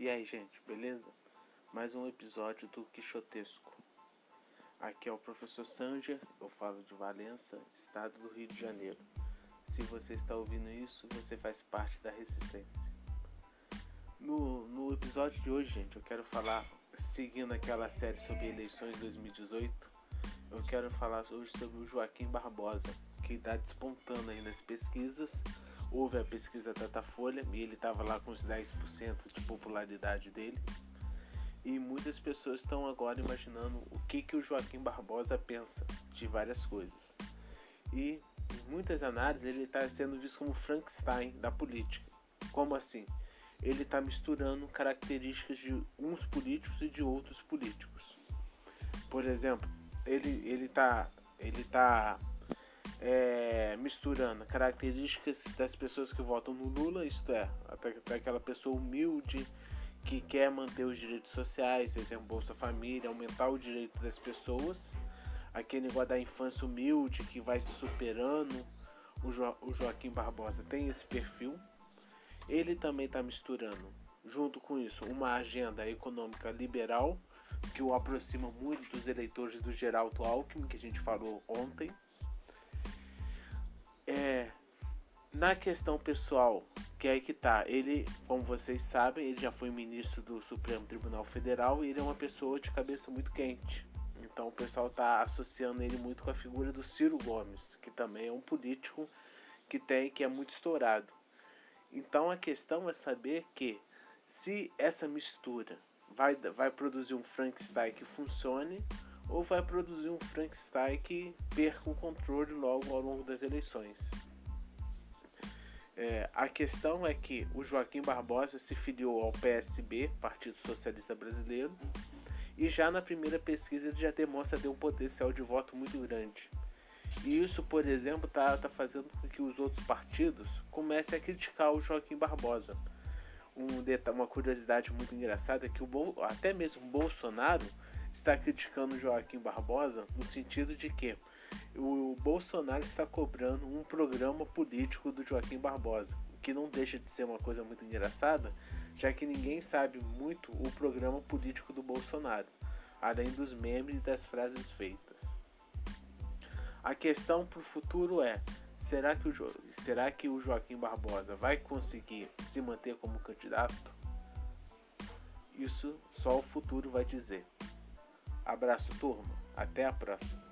E aí, gente, beleza? Mais um episódio do Quixotesco. Aqui é o professor Sanger, eu falo de Valença, estado do Rio de Janeiro. Se você está ouvindo isso, você faz parte da resistência. No, no episódio de hoje, gente, eu quero falar, seguindo aquela série sobre eleições 2018, eu quero falar hoje sobre o Joaquim Barbosa, que está despontando aí nas pesquisas houve a pesquisa Datafolha e ele estava lá com os 10% de popularidade dele. E muitas pessoas estão agora imaginando o que, que o Joaquim Barbosa pensa de várias coisas. E em muitas análises ele está sendo visto como Frankenstein da política. Como assim? Ele está misturando características de uns políticos e de outros políticos. Por exemplo, ele ele está ele tá é, misturando características das pessoas que votam no Lula, isto é, daquela pessoa humilde que quer manter os direitos sociais, exemplo, Bolsa Família, aumentar o direito das pessoas, aquele negócio da infância humilde que vai se superando, o, jo o Joaquim Barbosa tem esse perfil. Ele também está misturando, junto com isso, uma agenda econômica liberal que o aproxima muito dos eleitores do Geraldo Alckmin, que a gente falou ontem é, na questão pessoal, que é aí que tá, ele, como vocês sabem, ele já foi ministro do Supremo Tribunal Federal e ele é uma pessoa de cabeça muito quente. Então o pessoal tá associando ele muito com a figura do Ciro Gomes, que também é um político que tem que é muito estourado. Então a questão é saber que se essa mistura vai, vai produzir um Frankenstein que funcione ou vai produzir um Frankenstein que perca o controle logo ao longo das eleições. É, a questão é que o Joaquim Barbosa se filiou ao PSB, Partido Socialista Brasileiro, e já na primeira pesquisa ele já demonstra ter um potencial de voto muito grande. E isso, por exemplo, está tá fazendo com que os outros partidos comecem a criticar o Joaquim Barbosa. Um, uma curiosidade muito engraçada é que o, até mesmo o Bolsonaro está criticando Joaquim Barbosa no sentido de que o Bolsonaro está cobrando um programa político do Joaquim Barbosa, o que não deixa de ser uma coisa muito engraçada, já que ninguém sabe muito o programa político do Bolsonaro, além dos memes e das frases feitas. A questão para o futuro é: será que, o jo será que o Joaquim Barbosa vai conseguir se manter como candidato? Isso só o futuro vai dizer. Abraço, turma. Até a próxima.